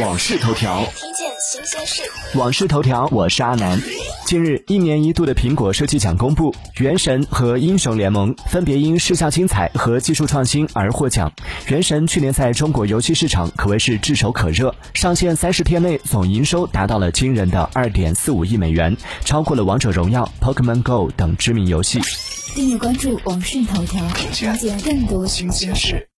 往事头条，听见新鲜事。往事头条，我是阿南。近日，一年一度的苹果设计奖公布，《原神》和《英雄联盟》分别因视效精彩和技术创新而获奖。《原神》去年在中国游戏市场可谓是炙手可热，上线三十天内总营收达到了惊人的二点四五亿美元，超过了《王者荣耀》、《Pokemon Go》等知名游戏。订阅关注网讯头条，了解更多新鲜事。